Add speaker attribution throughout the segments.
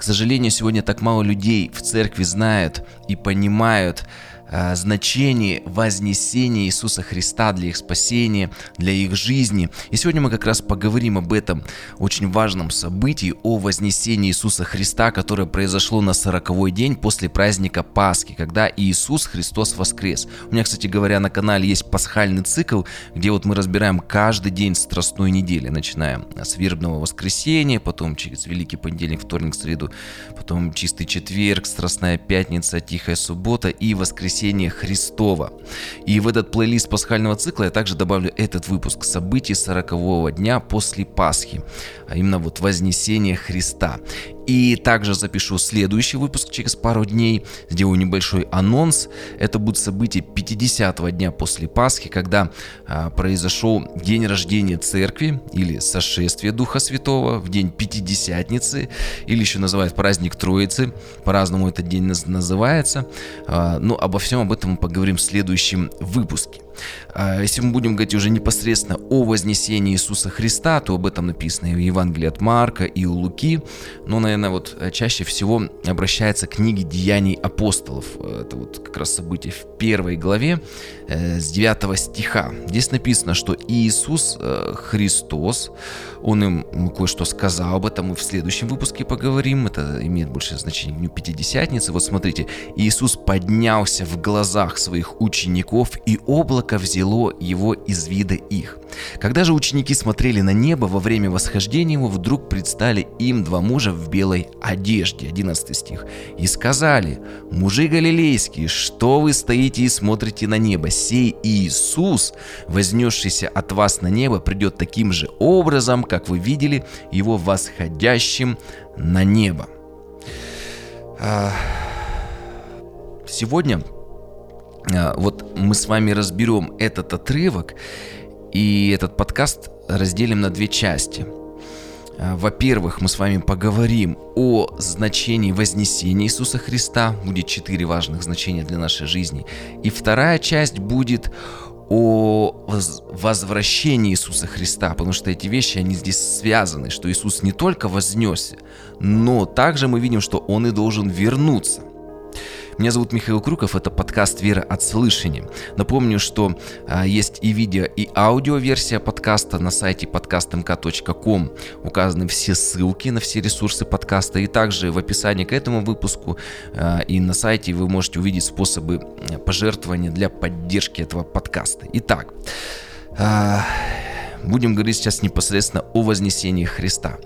Speaker 1: К сожалению, сегодня так мало людей в церкви знают и понимают, Э, значение вознесения Иисуса Христа для их спасения, для их жизни. И сегодня мы как раз поговорим об этом очень важном событии, о вознесении Иисуса Христа, которое произошло на сороковой день после праздника Пасхи, когда Иисус Христос воскрес. У меня, кстати говоря, на канале есть пасхальный цикл, где вот мы разбираем каждый день страстной недели, начиная с вербного воскресенья, потом через Великий понедельник, вторник, среду, потом чистый четверг, страстная пятница, тихая суббота и воскресенье воскресения Христова. И в этот плейлист пасхального цикла я также добавлю этот выпуск событий 40 дня после Пасхи, а именно вот Вознесение Христа. И также запишу следующий выпуск через пару дней, сделаю небольшой анонс. Это будет событие 50-го дня после Пасхи, когда а, произошел день рождения церкви или сошествие Духа Святого в день Пятидесятницы, или еще называют праздник Троицы, по-разному этот день называется. А, ну, обо всем об этом мы поговорим в следующем выпуске. А, если мы будем говорить уже непосредственно о вознесении Иисуса Христа, то об этом написано и в Евангелии от Марка, и у Луки. Но, наверное, вот э, чаще всего обращается к книге «Деяний апостолов». Это вот как раз событие в первой главе э, с 9 стиха. Здесь написано, что Иисус э, Христос, Он им кое-что сказал, об этом мы в следующем выпуске поговорим. Это имеет большее значение Дню Пятидесятницы. Вот смотрите, Иисус поднялся в глазах своих учеников, и облако облако взяло его из вида их. Когда же ученики смотрели на небо во время восхождения его, вдруг предстали им два мужа в белой одежде, 11 стих, и сказали, «Мужи галилейские, что вы стоите и смотрите на небо? Сей Иисус, вознесшийся от вас на небо, придет таким же образом, как вы видели его восходящим на небо». А, сегодня вот мы с вами разберем этот отрывок и этот подкаст разделим на две части. А, во-первых, мы с вами поговорим о значении вознесения Иисуса Христа. Будет четыре важных значения для нашей жизни. И вторая часть будет о возвращении Иисуса Христа, потому что эти вещи, они здесь связаны, что Иисус не только вознесся, но также мы видим, что Он и должен вернуться. Меня зовут Михаил Крюков, это подкаст «Вера от слышания». Напомню, что а, есть и видео, и аудиоверсия подкаста на сайте podcastmk.com. Указаны все ссылки на все ресурсы подкаста. И также в описании к этому выпуску а, и на сайте вы можете увидеть способы пожертвования для поддержки этого подкаста. Итак, а, будем говорить сейчас непосредственно о вознесении Христа.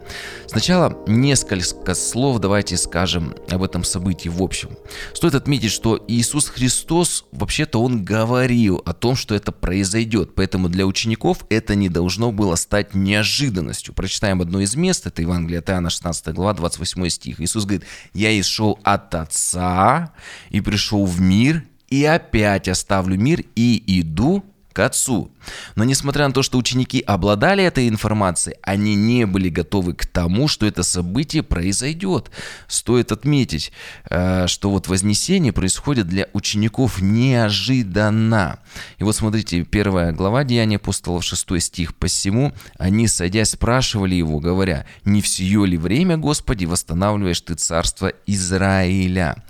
Speaker 1: Сначала несколько слов давайте скажем об этом событии в общем. Стоит отметить, что Иисус Христос, вообще-то Он говорил о том, что это произойдет, поэтому для учеников это не должно было стать неожиданностью. Прочитаем одно из мест, это Евангелие от Иоанна 16 глава, 28 стих. Иисус говорит, «Я исшел от Отца и пришел в мир, и опять оставлю мир и иду к Отцу. Но несмотря на то, что ученики обладали этой информацией, они не были готовы к тому, что это событие произойдет. Стоит отметить, э, что вот Вознесение происходит для учеников неожиданно. И вот смотрите, первая глава Деяния апостолов, 6 стих. «Посему они, садясь, спрашивали его, говоря, «Не в сие ли время, Господи, восстанавливаешь ты царство Израиля?»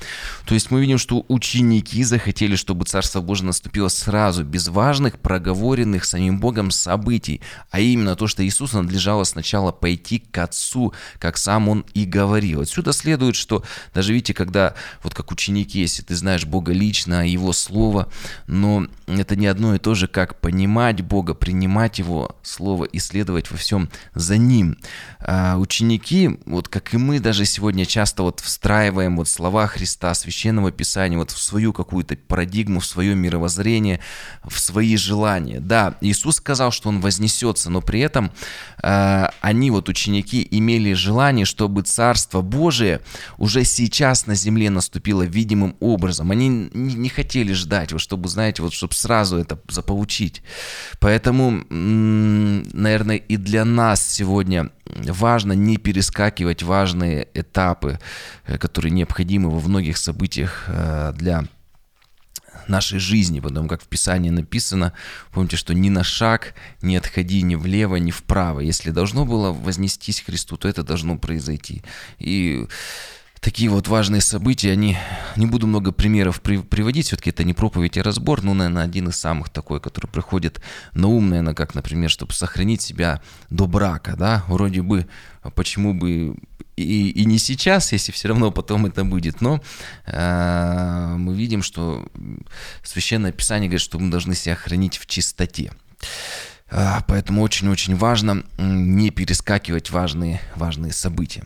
Speaker 1: То есть мы видим, что ученики захотели, чтобы Царство Божие наступило сразу, без важных проговоренных одобренных самим Богом событий, а именно то, что Иисусу надлежало сначала пойти к Отцу, как сам Он и говорил. Отсюда следует, что даже видите, когда вот как ученики, если ты знаешь Бога лично, Его Слово, но это не одно и то же, как понимать Бога, принимать Его Слово и следовать во всем за Ним. А ученики, вот как и мы даже сегодня часто вот встраиваем вот слова Христа, Священного Писания вот в свою какую-то парадигму, в свое мировоззрение, в свои желания. Да, Иисус сказал, что Он вознесется, но при этом э, они, вот ученики, имели желание, чтобы Царство Божие уже сейчас на земле наступило видимым образом. Они не, не хотели ждать, вот, чтобы, знаете, вот, чтобы сразу это заполучить. Поэтому, наверное, и для нас сегодня важно не перескакивать важные этапы, э, которые необходимы во многих событиях э, для нашей жизни, потому как в Писании написано, помните, что ни на шаг не отходи ни влево, ни вправо. Если должно было вознестись Христу, то это должно произойти. И такие вот важные события, они, не буду много примеров при, приводить, все-таки это не проповедь, а разбор, но, наверное, один из самых такой, который приходит на ум, наверное, как, например, чтобы сохранить себя до брака, да, вроде бы, а почему бы и, и не сейчас, если все равно потом это будет, но э, мы видим, что Священное Писание говорит, что мы должны себя хранить в чистоте. Э, поэтому очень-очень важно не перескакивать важные, важные события.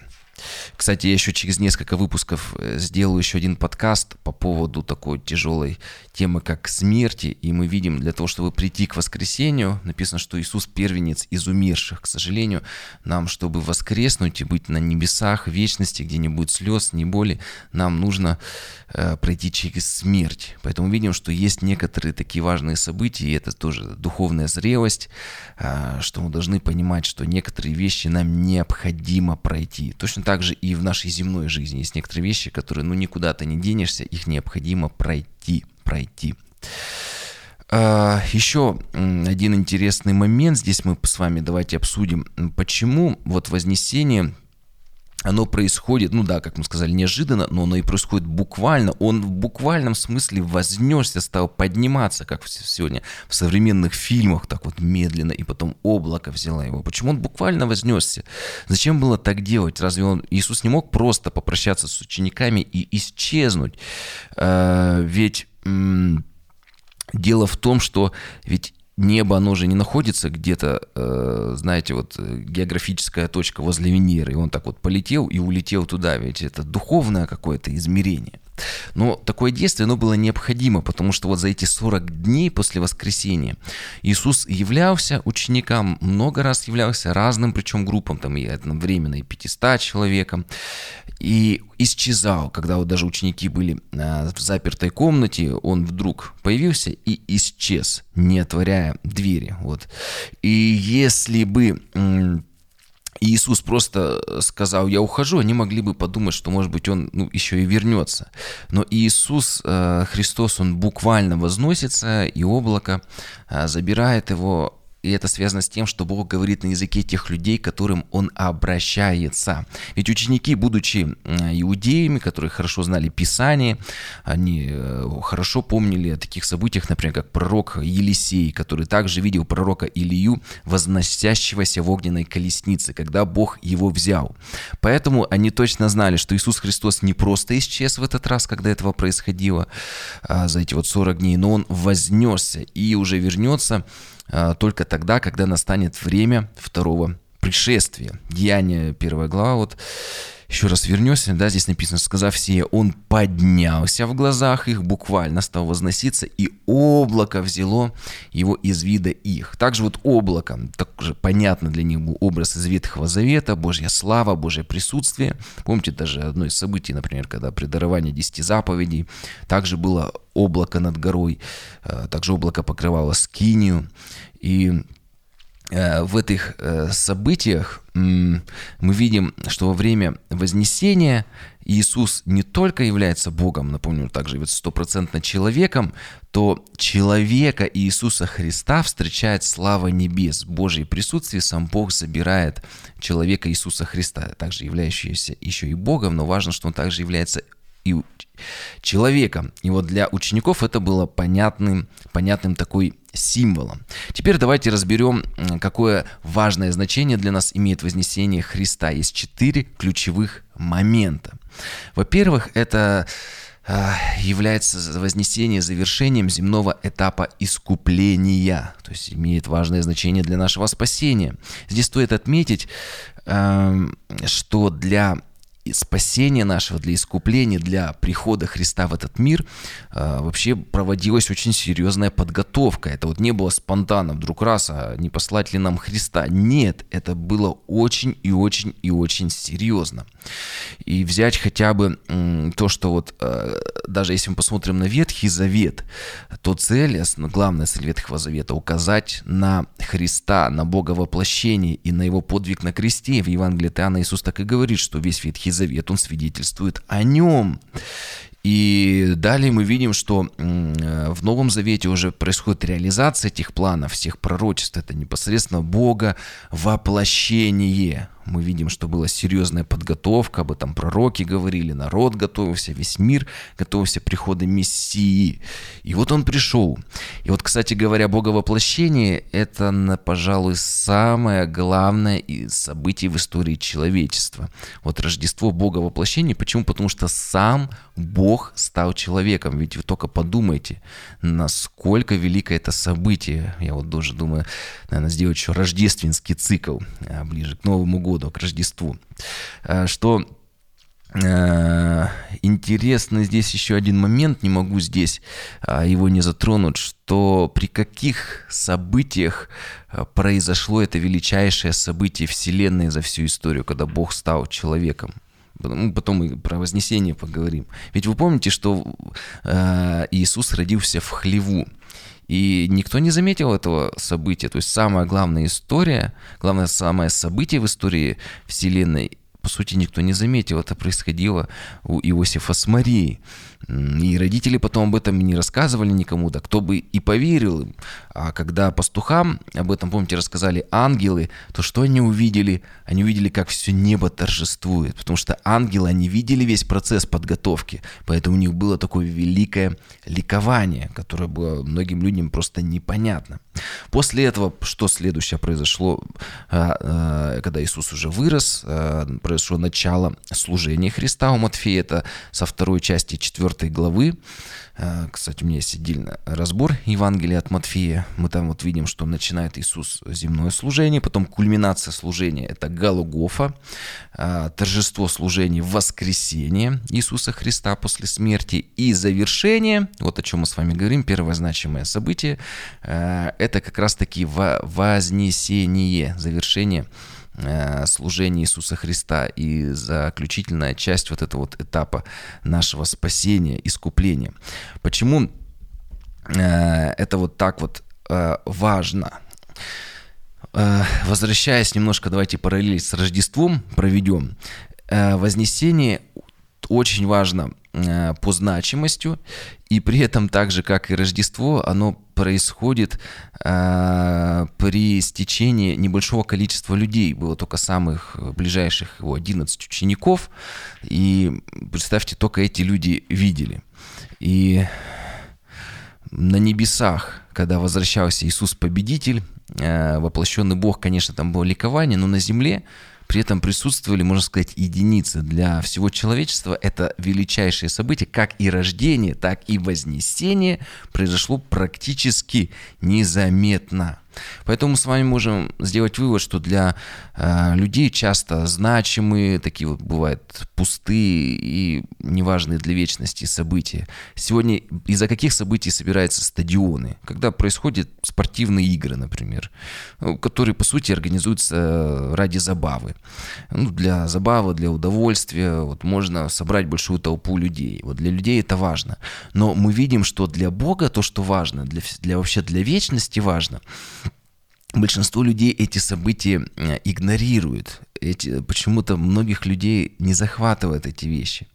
Speaker 1: Кстати, я еще через несколько выпусков э, сделаю еще один подкаст по поводу такой тяжелой темы, как смерти. И мы видим, для того, чтобы прийти к воскресению, написано, что Иисус первенец из умерших. К сожалению, нам, чтобы воскреснуть и быть на небесах, в вечности, где не будет слез, ни боли, нам нужно э, пройти через смерть. Поэтому видим, что есть некоторые такие важные события, и это тоже духовная зрелость, э, что мы должны понимать, что некоторые вещи нам необходимо пройти. Точно так же и в нашей земной жизни есть некоторые вещи, которые, ну, никуда ты не денешься, их необходимо пройти, пройти. А, еще один интересный момент здесь мы с вами давайте обсудим, почему вот вознесение оно происходит, ну да, как мы сказали, неожиданно, но оно и происходит буквально. Он в буквальном смысле вознесся, стал подниматься, как сегодня в современных фильмах, так вот медленно, и потом облако взяло его. Почему он буквально вознесся? Зачем было так делать? Разве он, Иисус не мог просто попрощаться с учениками и исчезнуть? А, ведь Дело в том, что ведь небо, оно же не находится где-то, э, знаете, вот э, географическая точка возле Венеры, и он так вот полетел и улетел туда, ведь это духовное какое-то измерение. Но такое действие, оно было необходимо, потому что вот за эти 40 дней после воскресения Иисус являлся ученикам, много раз являлся разным, причем группам, там и одновременно и 500 человекам, и исчезал, когда вот даже ученики были а, в запертой комнате, он вдруг появился и исчез, не отворяя двери. Вот. И если бы Иисус просто э, сказал, я ухожу, они могли бы подумать, что, может быть, он ну, еще и вернется. Но Иисус э, Христос, он буквально возносится, и облако э, забирает его и это связано с тем, что Бог говорит на языке тех людей, к которым Он обращается. Ведь ученики, будучи иудеями, которые хорошо знали Писание, они э, хорошо помнили о таких событиях, например, как пророк Елисей, который также видел пророка Илию, возносящегося в огненной колеснице, когда Бог его взял. Поэтому они точно знали, что Иисус Христос не просто исчез в этот раз, когда этого происходило, а за эти вот 40 дней, но Он вознесся и уже вернется только тогда, когда настанет время второго пришествия. Деяние, первая глава, вот еще раз вернемся, да, здесь написано, сказав сие, он поднялся в глазах их, буквально стал возноситься, и облако взяло его из вида их. Также вот облако, также понятно для них был образ из Ветхого Завета, Божья слава, Божье присутствие. Помните даже одно из событий, например, когда при даровании десяти заповедей, также было облако над горой, э, также облако покрывало скинию, и в этих э, событиях мы видим, что во время Вознесения Иисус не только является Богом, напомню, также ведь стопроцентно человеком, то человека Иисуса Христа встречает слава небес, Божье присутствие, сам Бог забирает человека Иисуса Христа, также являющегося еще и Богом, но важно, что он также является и человеком. И вот для учеников это было понятным, понятным такой символом. Теперь давайте разберем, какое важное значение для нас имеет вознесение Христа. Есть четыре ключевых момента. Во-первых, это а, является вознесение завершением земного этапа искупления, то есть имеет важное значение для нашего спасения. Здесь стоит отметить, что для спасения нашего, для искупления, для прихода Христа в этот мир э, вообще проводилась очень серьезная подготовка. Это вот не было спонтанно, вдруг раз, а не послать ли нам Христа. Нет, это было очень и очень и очень серьезно. И взять хотя бы то, что вот э, даже если мы посмотрим на Ветхий Завет, то цель, главная цель Ветхого Завета указать на Христа, на Бога воплощение и на его подвиг на кресте. В Евангелии Иоанна Иисус так и говорит, что весь Ветхий Завет, он свидетельствует о нем. И далее мы видим, что в Новом Завете уже происходит реализация этих планов, всех пророчеств. Это непосредственно Бога воплощение. Мы видим, что была серьезная подготовка, об этом пророки говорили, народ готовился, весь мир готовился к приходу Мессии. И вот он пришел. И вот, кстати говоря, Боговоплощение – это, пожалуй, самое главное событие в истории человечества. Вот Рождество Бога воплощения. Почему? Потому что сам Бог стал человеком. Ведь вы только подумайте, насколько великое это событие. Я вот тоже думаю, наверное, сделать еще рождественский цикл а, ближе к Новому году, к Рождеству. А, что э, Интересно здесь еще один момент, не могу здесь а, его не затронуть, что при каких событиях произошло это величайшее событие Вселенной за всю историю, когда Бог стал человеком. Ну, потом мы про Вознесение поговорим. Ведь вы помните, что э, Иисус родился в хлеву. И никто не заметил этого события. То есть самая главная история, главное самое событие в истории Вселенной, по сути, никто не заметил. Это происходило у Иосифа с Марией. И родители потом об этом не рассказывали никому, да кто бы и поверил им. А когда пастухам об этом, помните, рассказали ангелы, то что они увидели? Они увидели, как все небо торжествует, потому что ангелы, они видели весь процесс подготовки, поэтому у них было такое великое ликование, которое было многим людям просто непонятно. После этого, что следующее произошло, а, а, когда Иисус уже вырос, а, произошло начало служения Христа у Матфея, это со второй части 4 главы, Э, кстати, у меня есть отдельный разбор Евангелия от Матфея. Мы там вот видим, что начинает Иисус земное служение, потом кульминация служения – это Галугофа, э, торжество служения – воскресение Иисуса Христа после смерти и завершение, вот о чем мы с вами говорим, первое значимое событие э, – это как раз-таки вознесение, завершение Э, служения Иисуса Христа и заключительная часть вот этого вот этапа нашего спасения, искупления. Почему э, это вот так вот э, важно? Возвращаясь немножко, давайте параллель с Рождеством проведем. Вознесение очень важно э, по значимостью, и при этом так же, как и Рождество, оно происходит э, при стечении небольшого количества людей. Было только самых ближайших его 11 учеников, и представьте, только эти люди видели. И на небесах, когда возвращался Иисус Победитель, э, воплощенный Бог, конечно, там было ликование, но на земле при этом присутствовали, можно сказать, единицы. Для всего человечества это величайшее событие, как и рождение, так и вознесение произошло практически незаметно. Поэтому мы с вами можем сделать вывод, что для э, людей часто значимые, такие вот бывают пустые и неважные для вечности события. Сегодня из-за каких событий собираются стадионы? Когда происходят спортивные игры, например, ну, которые, по сути, организуются ради забавы. Ну, для забавы, для удовольствия, вот можно собрать большую толпу людей. Вот для людей это важно. Но мы видим, что для Бога то, что важно, для, для вообще для вечности важно, большинство людей эти события э, игнорируют. Эти, почему-то многих людей не захватывают эти вещи.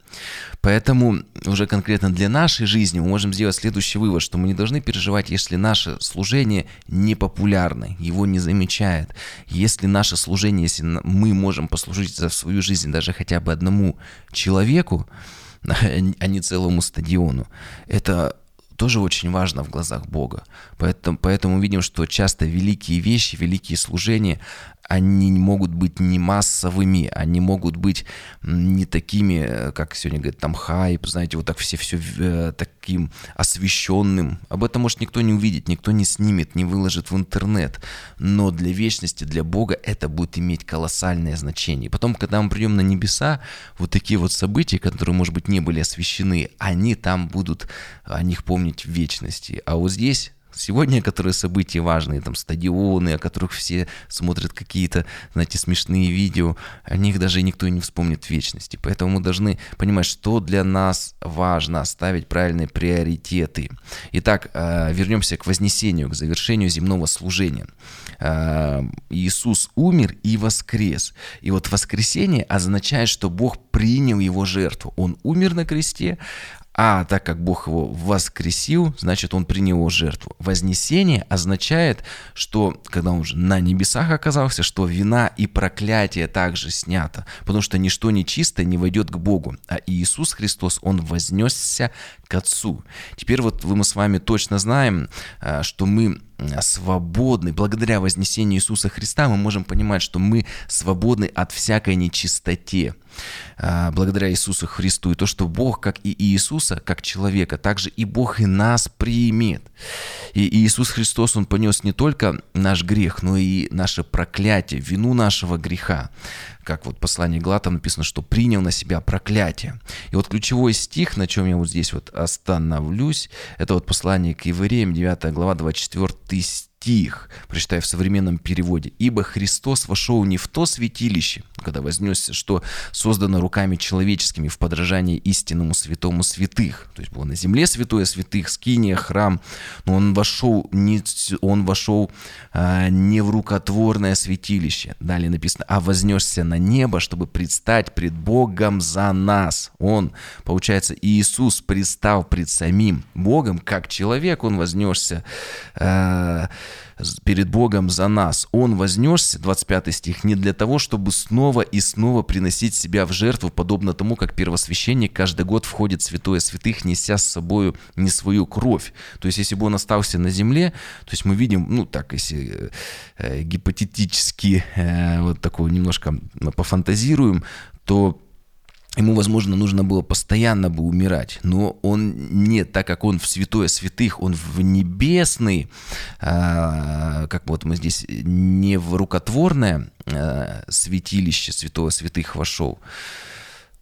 Speaker 1: Поэтому уже конкретно для нашей жизни мы можем сделать следующий вывод, что мы не должны переживать, если наше служение не популярно, его не замечают. Если наше служение, если мы можем послужить за свою жизнь даже хотя бы одному человеку, а не целому стадиону, это тоже очень важно в глазах Бога. Поэтому, поэтому видим, что часто великие вещи, великие служения, они могут быть не массовыми, они могут быть не такими, э, как сегодня говорят, там хайп, знаете, вот так все, все э, таким освещенным. Об этом может никто не увидит, никто не снимет, не выложит в интернет. Но для вечности, для Бога это будет иметь колоссальное значение. Потом, когда мы придем на небеса, вот такие вот события, которые, может быть, не были освещены, они там будут о них помнить в вечности. А вот здесь Сегодня, которые события важные, там стадионы, о которых все смотрят какие-то, знаете, смешные видео, о них даже никто не вспомнит в вечности. Поэтому мы должны понимать, что для нас важно, ставить правильные приоритеты. Итак, э, вернемся к вознесению, к завершению земного служения. Э, Иисус умер и воскрес. И вот воскресение означает, что Бог принял его жертву. Он умер на кресте, А так как Бог его воскресил, значит, он принял его жертву. Вознесение означает, что когда он уже на небесах оказался, что вина и проклятие также снято, потому что ничто нечистое не войдет к Богу. А Иисус Христос, он вознесся к Отцу. Теперь вот мы с вами точно знаем, а, что мы свободны. Благодаря вознесению Иисуса Христа мы можем понимать, что мы свободны от всякой нечистоте. А, благодаря Иисусу Христу. И то, что Бог, как и Иисуса, как человека, также и Бог и нас примет. И Иисус Христос, Он понес не только наш грех, но и наше проклятие, вину нашего греха как вот послание Галатам написано, что принял на себя проклятие. И вот ключевой стих, на чем я вот здесь вот остановлюсь, это вот послание к евреям, 9 глава, 24 стих стих, прочитаю в современном переводе. «Ибо Христос вошел не в то святилище, когда вознесся, что создано руками человеческими в подражании истинному святому святых». То есть было на земле святое святых, скиния, храм, но он вошел не, он вошел, а, не в рукотворное святилище. Далее написано, а вознесся на небо, чтобы предстать пред Богом за нас. Он, получается, Иисус предстал пред самим Богом, как человек он вознесся, а, перед Богом за нас. Он вознесся, 25 стих, не для того, чтобы снова и снова приносить себя в жертву, подобно тому, как первосвященник каждый год входит в святое святых, неся с собой не свою кровь. То есть, если бы он остался на земле, то есть мы видим, ну так, если э, гипотетически э, вот такое немножко пофантазируем, то Ему, возможно, нужно было постоянно бы умирать, но он не, так как он в святое святых, он в небесный, а, как вот мы здесь, не в рукотворное а, святилище святого святых вошел,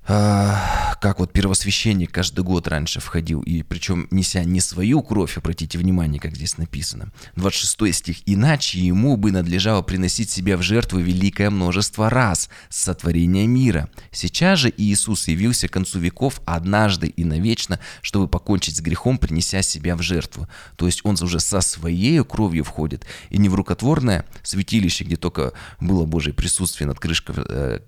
Speaker 1: как вот первосвященник каждый год раньше входил, и причем неся не свою кровь, обратите внимание, как здесь написано. 26 стих. «Иначе ему бы надлежало приносить себя в жертву великое множество раз с сотворения мира. Сейчас же Иисус явился к концу веков однажды и навечно, чтобы покончить с грехом, принеся себя в жертву». То есть он уже со своей кровью входит, и не в рукотворное святилище, где только было Божье присутствие над крышкой э,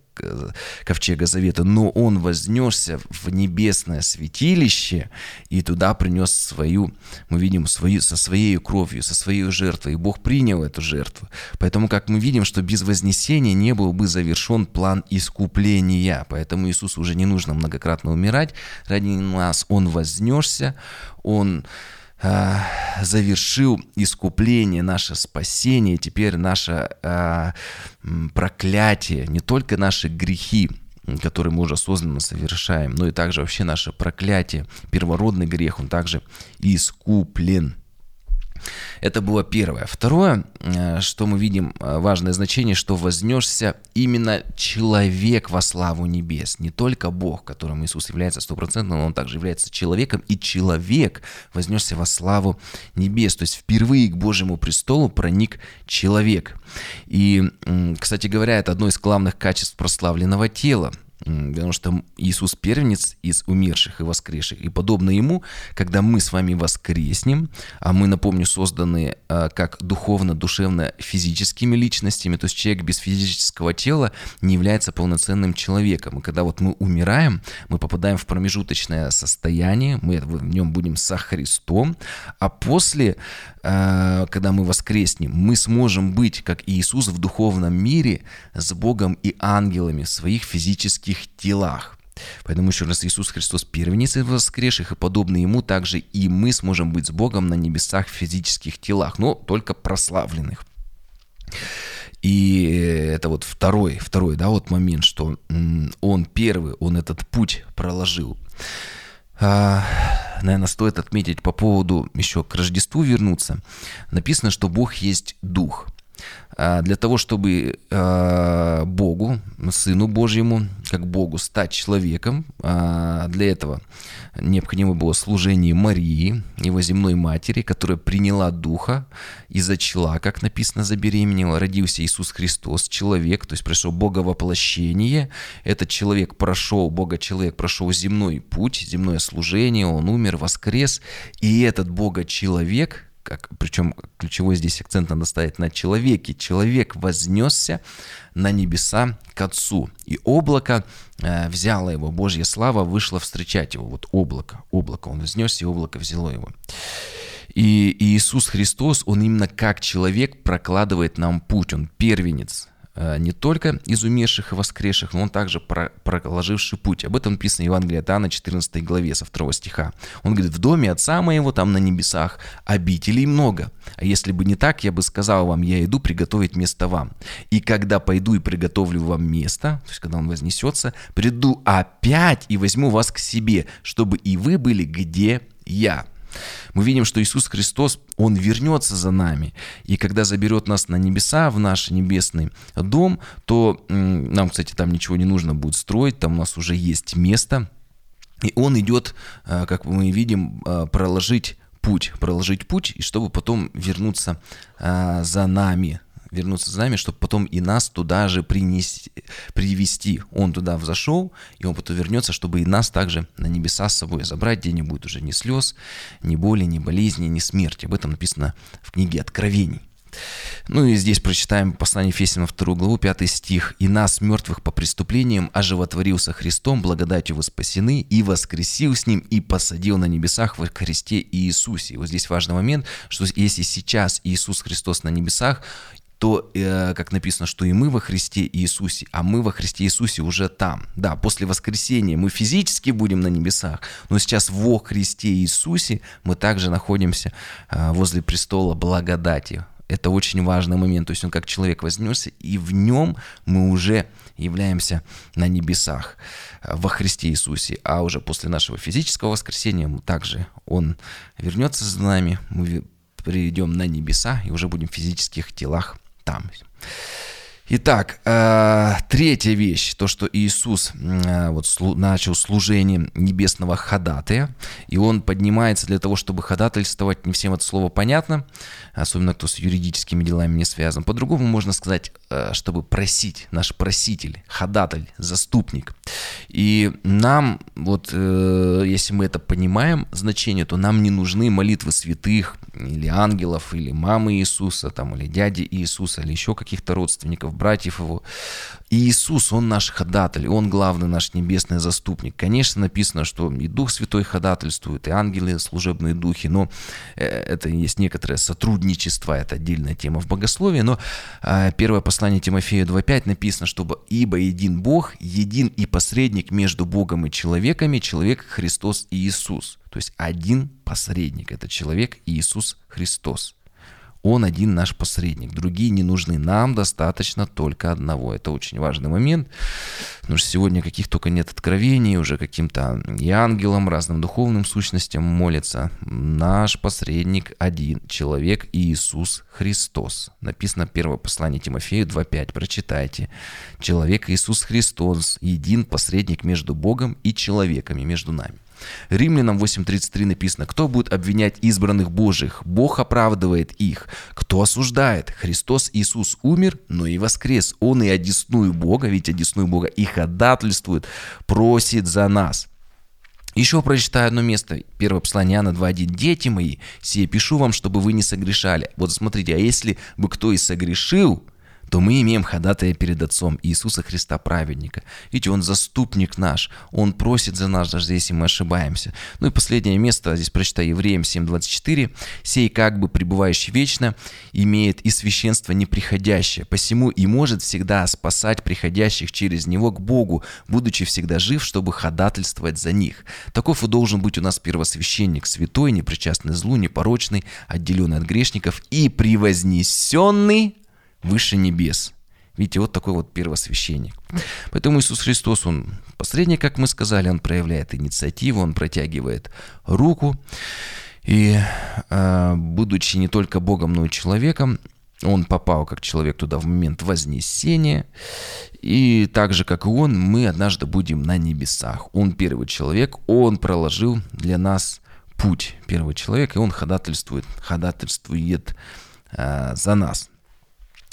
Speaker 1: ковчега завета, но он вознесся в небесное святилище и туда принес свою, мы видим, свою, со своей кровью, со своей жертвой, и Бог принял эту жертву. Поэтому, как мы видим, что без вознесения не был бы завершен план искупления, поэтому Иисусу уже не нужно многократно умирать, ради нас Он вознесся, Он Э, завершил искупление, наше спасение, теперь наше э, проклятие, не только наши грехи, которые мы уже осознанно совершаем, но и также вообще наше проклятие, первородный грех, он также искуплен. Это было первое. Второе, э, что мы видим, э, важное значение, что вознесся именно человек во славу небес. Не только Бог, которым Иисус является стопроцентным, но Он также является человеком, и человек вознесся во славу небес. То есть впервые к Божьему престолу проник человек. И, кстати говоря, это одно из главных качеств прославленного тела – потому что Иисус первенец из умерших и воскресших. И подобно Ему, когда мы с вами воскреснем, а мы, напомню, созданы а, как духовно-душевно-физическими личностями, то есть человек без физического тела не является полноценным человеком. И когда вот мы умираем, мы попадаем в промежуточное состояние, мы в нем будем со Христом, а после когда мы воскреснем, мы сможем быть, как Иисус, в духовном мире с Богом и ангелами в своих физических телах. Поэтому еще раз Иисус Христос первенец воскресших, и подобно Ему также и мы сможем быть с Богом на небесах в физических телах, но только прославленных. И это вот второй, второй, да, вот момент, что он первый, он этот путь проложил. Наверное, стоит отметить по поводу еще к Рождеству вернуться. Написано, что Бог есть Дух. А, для того, чтобы а, Богу, Сыну Божьему, как Богу, стать человеком, а, для этого необходимо было служение Марии, его земной матери, которая приняла Духа и зачала, как написано, забеременела, родился Иисус Христос, человек, то есть прошел Бога воплощение, этот человек прошел, Бога человек прошел земной путь, земное служение, он умер, воскрес, и этот Бога человек – как, причем ключевой здесь акцент надо ставить на человеке. Человек вознесся на небеса к Отцу, и облако э, взяло его, Божья слава вышла встречать его. Вот облако, облако, он вознесся, и облако взяло его. И Иисус Христос, Он именно как человек прокладывает нам путь, Он первенец, не только из умерших и воскресших, но он также проложивший путь. Об этом написано в Евангелии от Иоанна, 14 главе, со 2 стиха. Он говорит, в доме отца моего, там на небесах, обителей много. А если бы не так, я бы сказал вам, я иду приготовить место вам. И когда пойду и приготовлю вам место, то есть когда он вознесется, приду опять и возьму вас к себе, чтобы и вы были где я. Мы видим, что Иисус Христос, Он вернется за нами. И когда заберет нас на небеса, в наш небесный дом, то нам, кстати, там ничего не нужно будет строить, там у нас уже есть место. И Он идет, э, как мы видим, э, проложить путь, проложить путь, и чтобы потом вернуться э, за нами, вернуться за нами, чтобы потом и нас туда же принести, привести. Он туда взошел, и он потом вернется, чтобы и нас также на небеса с собой забрать, где не будет уже ни слез, ни боли, ни болезни, ни смерти. Об этом написано в книге Откровений. Ну и здесь прочитаем послание Ефесянам 2 главу, 5 стих. «И нас, мертвых по преступлениям, оживотворился Христом, благодатью вы спасены, и воскресил с Ним, и посадил на небесах во Христе Иисусе». И вот здесь важный момент, что если сейчас Иисус Христос на небесах, то, э, как написано, что и мы во Христе Иисусе, а мы во Христе Иисусе уже там. Да, после воскресения мы физически будем на небесах, но сейчас во Христе Иисусе мы также находимся э, возле престола благодати. Это очень важный момент. То есть он как человек вознесся, и в нем мы уже являемся на небесах э, во Христе Иисусе. А уже после нашего физического воскресения также он вернется за нами, мы придем на небеса и уже будем в физических телах там. Итак, э, третья вещь, то, что Иисус э, вот, начал служение небесного ходатая, и Он поднимается для того, чтобы ходатайствовать, не всем это слово понятно, особенно кто с юридическими делами не связан. По-другому можно сказать, э, чтобы просить, наш проситель, ходатель, заступник. И нам, вот если мы это понимаем, значение, то нам не нужны молитвы святых, или ангелов, или мамы Иисуса, там, или дяди Иисуса, или еще каких-то родственников, братьев его. Иисус, Он наш ходатель, Он главный наш небесный заступник. Конечно, написано, что и Дух Святой ходатайствует, и ангелы, служебные духи, но э, это есть некоторое сотрудничество, это отдельная тема в богословии, но э, первое послание Тимофею 2.5 написано, чтобы «Ибо един Бог, един и посредник между Богом и человеками, человек Христос и Иисус». То есть один посредник – это человек Иисус Христос. Он один наш посредник, другие не нужны. Нам достаточно только одного. Это очень важный момент, потому что сегодня каких только нет откровений, уже каким-то и ангелам, разным духовным сущностям молятся. Наш посредник один, человек Иисус Христос. Написано первое послание Тимофею 2.5, прочитайте. Человек Иисус Христос, един посредник между Богом и человеками, между нами. Римлянам 8.33 написано, кто будет обвинять избранных Божьих? Бог оправдывает их. Кто осуждает? Христос Иисус умер, но и воскрес. Он и одесную Бога, ведь одесную Бога, и ходатайствует, просит за нас. Еще прочитаю одно место, первое послание Иоанна 2.1. «Дети мои, сие пишу вам, чтобы вы не согрешали». Вот смотрите, а если бы кто и согрешил, то мы имеем ходатая перед Отцом Иисуса Христа праведника. Видите, Он заступник наш, Он просит за нас, даже если мы ошибаемся. Ну и последнее место, здесь прочитаю Евреям 7.24. «Сей как бы пребывающий вечно имеет и священство неприходящее, посему и может всегда спасать приходящих через Него к Богу, будучи всегда жив, чтобы ходатайствовать за них. Таков и должен быть у нас первосвященник, святой, непричастный злу, непорочный, отделенный от грешников и превознесенный выше небес. Видите, вот такой вот первосвященник. Поэтому Иисус Христос, Он посредник, как мы сказали, Он проявляет инициативу, Он протягивает руку. И э, будучи не только Богом, но и человеком, он попал как человек туда в момент вознесения. И так же, как и он, мы однажды будем на небесах. Он первый человек, он проложил для нас путь. Первый человек, и он ходатайствует, ходатайствует э, за нас.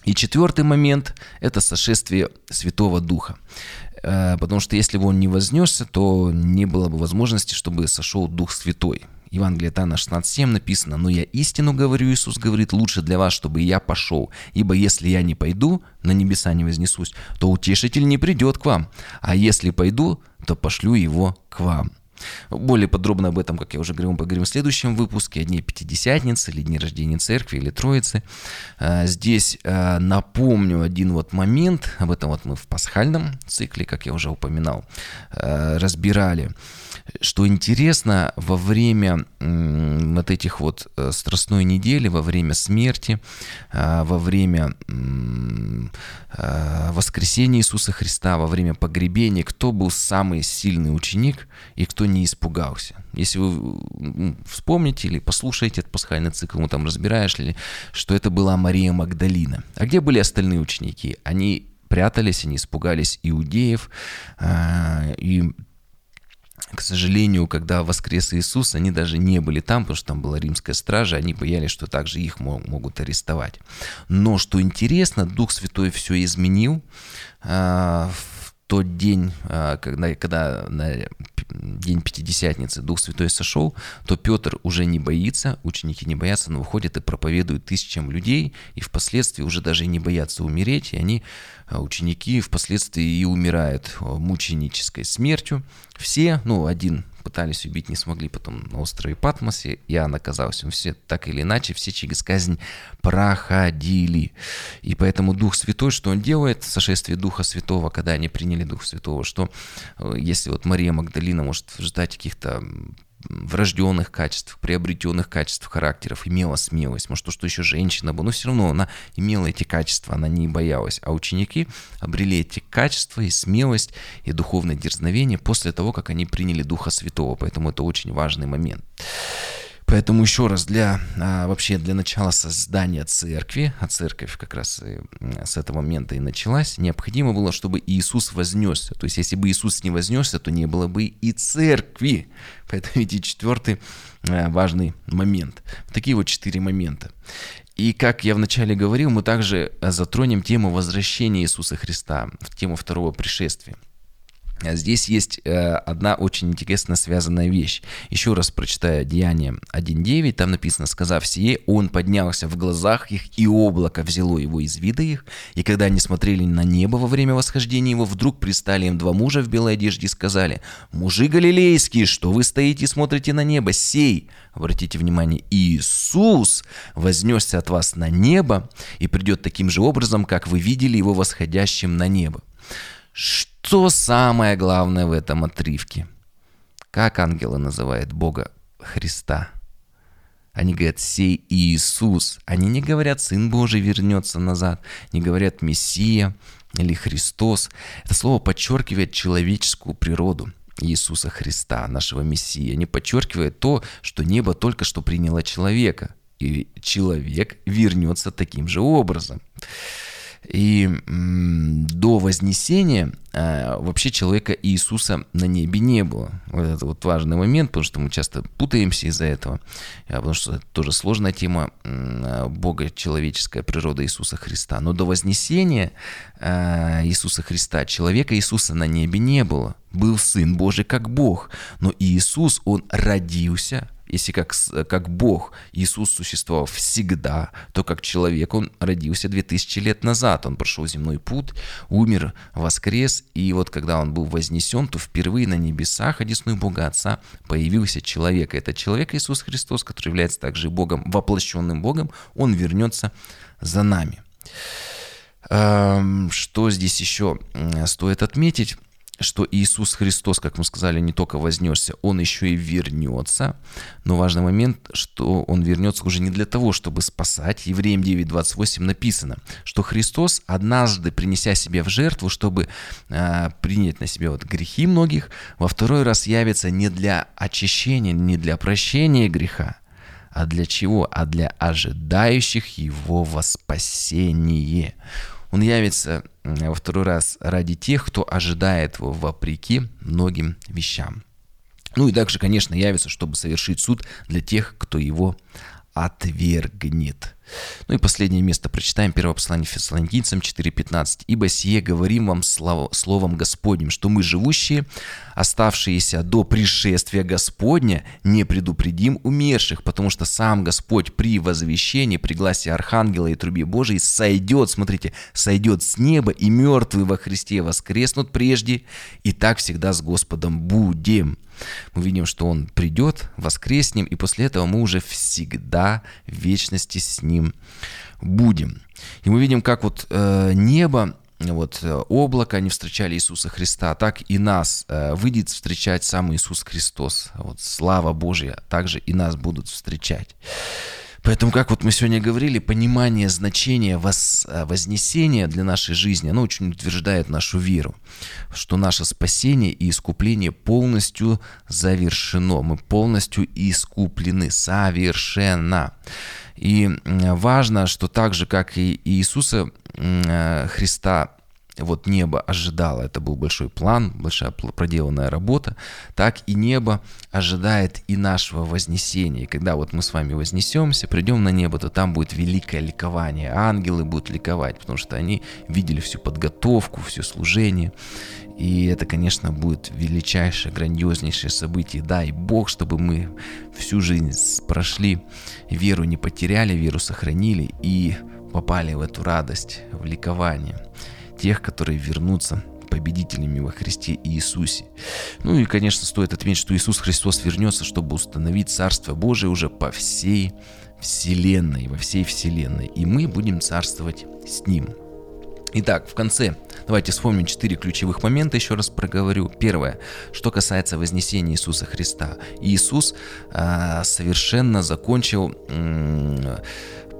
Speaker 1: И четвертый момент – это сошествие Святого Духа. Э, потому что если бы он не вознесся, то не было бы возможности, чтобы сошел Дух Святой. Евангелие от Иоанна 16.7 написано, «Но я истину говорю, Иисус говорит, лучше для вас, чтобы я пошел, ибо если я не пойду, на небеса не вознесусь, то утешитель не придет к вам, а если пойду, то пошлю его к вам». Более подробно об этом, как я уже говорил, мы поговорим в следующем выпуске, о Дне Пятидесятницы или Дне рождения Церкви или Троицы. А, здесь а, напомню один вот момент, об этом вот мы в пасхальном цикле, как я уже упоминал, а, разбирали. Что интересно, во время вот этих вот э, страстной недели, во время смерти, во время воскресения Иисуса Христа, во время погребения, кто был самый сильный ученик и кто не испугался. Если вы вспомните или послушаете этот пасхальный цикл, мы там разбираешь ли, что это была Мария Магдалина. А где были остальные ученики? Они прятались, они испугались иудеев, а, и к сожалению, когда воскрес Иисус, они даже не были там, потому что там была римская стража, они боялись, что также их могут арестовать. Но что интересно, Дух Святой все изменил. А, в тот день, а, когда, когда на день Пятидесятницы Дух Святой сошел, то Петр уже не боится, ученики не боятся, но выходят и проповедуют тысячам людей, и впоследствии уже даже не боятся умереть, и они, а, ученики, впоследствии и умирают а, мученической смертью. Все, ну, один пытались убить, не смогли, потом на острове Патмосе Иоанн оказался. Все так или иначе, все через казнь проходили. И поэтому Дух Святой, что он делает, сошествие Духа Святого, когда они приняли Духа Святого, что э, если вот Мария Магдалина может ждать каких-то врожденных качеств, приобретенных качеств характеров, имела смелость, может, то, что еще женщина была, но все равно она имела эти качества, она не боялась. А ученики обрели эти качества и смелость, и духовное дерзновение после того, как они приняли Духа Святого, поэтому это очень важный момент. Поэтому еще раз, для, а, вообще для начала создания церкви, а церковь как раз с этого момента и началась, необходимо было, чтобы Иисус вознесся. То есть, если бы Иисус не вознесся, то не было бы и церкви. Поэтому видите, четвертый а, важный момент. Такие вот четыре момента. И как я вначале говорил, мы также затронем тему возвращения Иисуса Христа, тему второго пришествия. А здесь есть э, одна очень интересно связанная вещь. Еще раз прочитаю Деяние 1.9, там написано, сказав сие, он поднялся в глазах их, и облако взяло его из вида их, и когда они смотрели на небо во время восхождения его, вдруг пристали им два мужа в белой одежде и сказали, «Мужи галилейские, что вы стоите и смотрите на небо? Сей!» Обратите внимание, Иисус вознесся от вас на небо и придет таким же образом, как вы видели его восходящим на небо. Что самое главное в этом отрывке? Как ангелы называют Бога Христа? Они говорят «сей Иисус». Они не говорят «Сын Божий вернется назад», не говорят «Мессия» или «Христос». Это слово подчеркивает человеческую природу Иисуса Христа, нашего Мессии. Они подчеркивают то, что небо только что приняло человека, и человек вернется таким же образом. И до Вознесения э, вообще человека Иисуса на небе не было. Вот это вот важный момент, потому что мы часто путаемся из-за этого, э, потому что это тоже сложная тема э, Бога, человеческая природа Иисуса Христа. Но до Вознесения Иисуса Христа человека Иисуса на небе не было. Был Сын Божий как Бог, но Иисус, Он родился – если как, как Бог Иисус существовал всегда, то как человек он родился 2000 лет назад. Он прошел земной путь, умер, воскрес, и вот когда он был вознесен, то впервые на небесах, одесную Бога Отца, появился человек. Это человек Иисус Христос, который является также Богом, воплощенным Богом, он вернется за нами. Эм, что здесь еще стоит отметить? Что Иисус Христос, как мы сказали, не только вознесся, Он еще и вернется. Но важный момент, что Он вернется уже не для того, чтобы спасать. Евреям 9.28 написано, что Христос, однажды принеся себя в жертву, чтобы э, принять на себя вот грехи многих, во второй раз явится не для очищения, не для прощения греха, а для чего? А для ожидающих Его во спасение. Он явится во второй раз ради тех, кто ожидает его вопреки многим вещам. Ну и также, конечно, явится, чтобы совершить суд для тех, кто его отвергнет. Ну и последнее место прочитаем, первое послание Фессалоникийцам 4.15. «Ибо сие говорим вам словом Господним, что мы, живущие, оставшиеся до пришествия Господня, не предупредим умерших, потому что сам Господь при возвещении, при гласе Архангела и трубе Божией сойдет, смотрите, сойдет с неба, и мертвые во Христе воскреснут прежде, и так всегда с Господом будем». Мы видим, что Он придет, воскреснем, и после этого мы уже всегда в вечности с Ним будем. И мы видим, как вот э, небо вот э, облако, они встречали Иисуса Христа, так и нас э, выйдет встречать сам Иисус Христос. Вот слава Божья также и нас будут встречать. Поэтому, как вот мы сегодня говорили, понимание значения воз, э, вознесения для нашей жизни, оно очень утверждает нашу веру, что наше спасение и искупление полностью завершено. Мы полностью искуплены, совершенно. И важно, что так же, как и Иисуса э, Христа вот небо ожидало, это был большой план, большая проделанная работа, так и небо ожидает и нашего вознесения. И когда вот мы с вами вознесемся, придем на небо, то там будет великое ликование. Ангелы будут ликовать, потому что они видели всю подготовку, все служение. И это, конечно, будет величайшее, грандиознейшее событие. Дай Бог, чтобы мы всю жизнь прошли, веру не потеряли, веру сохранили и попали в эту радость, в ликование тех, которые вернутся победителями во Христе Иисусе. Ну и, конечно, стоит отметить, что Иисус Христос вернется, чтобы установить Царство Божие уже по всей Вселенной, во всей Вселенной. И мы будем царствовать с Ним. Итак, в конце давайте вспомним четыре ключевых момента, еще раз проговорю. Первое, что касается вознесения Иисуса Христа. Иисус э, совершенно закончил э,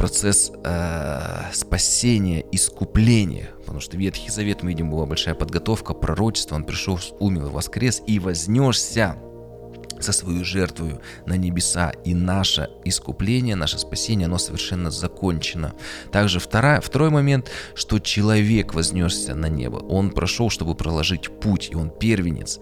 Speaker 1: процесс э, спасения, искупления. Потому что Ветхий Завет, мы видим, была большая подготовка, пророчество, он пришел, умер, воскрес и вознесся со свою жертвою на небеса, и наше искупление, наше спасение, оно совершенно закончено. Также вторая, второй момент, что человек вознесся на небо. Он прошел, чтобы проложить путь, и он первенец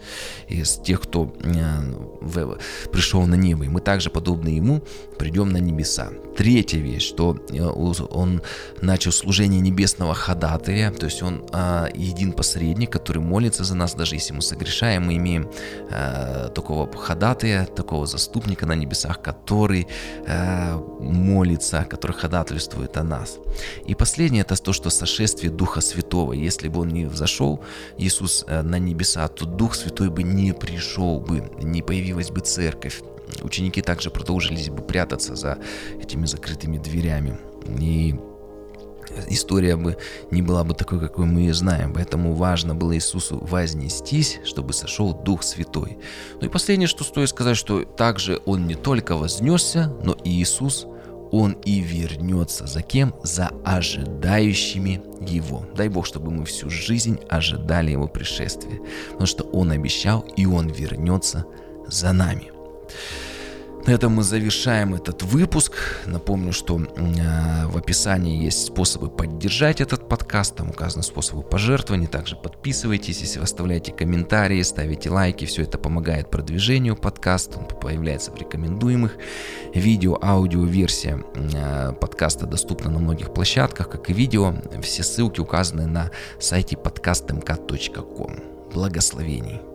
Speaker 1: из тех, кто э, пришел на небо. И мы также, подобно ему, придем на небеса. Третья вещь, что э, он начал служение небесного ходатая, то есть он э, един посредник, который молится за нас, даже если мы согрешаем, мы имеем э, такого ходатая, ходатая, такого заступника на небесах, который э, молится, который ходатайствует о нас. И последнее это то, что сошествие Духа Святого. Если бы он не взошел, Иисус э, на небеса, то Дух Святой бы не пришел бы, не появилась бы церковь. Ученики также продолжились бы прятаться за этими закрытыми дверями. И история бы не была бы такой, какой мы ее знаем. Поэтому важно было Иисусу вознестись, чтобы сошел Дух Святой. Ну и последнее, что стоит сказать, что также Он не только вознесся, но и Иисус, Он и вернется. За кем? За ожидающими Его. Дай Бог, чтобы мы всю жизнь ожидали Его пришествия. Потому что Он обещал, и Он вернется за нами. На этом мы завершаем этот выпуск. Напомню, что э, в описании есть способы поддержать этот подкаст. Там указаны способы пожертвований. Также подписывайтесь, если вы оставляете комментарии, ставите лайки. Все это помогает продвижению подкаста. Он появляется в рекомендуемых. Видео, аудио версия э, подкаста доступна на многих площадках, как и видео. Все ссылки указаны на сайте podcastmk.com. Благословений!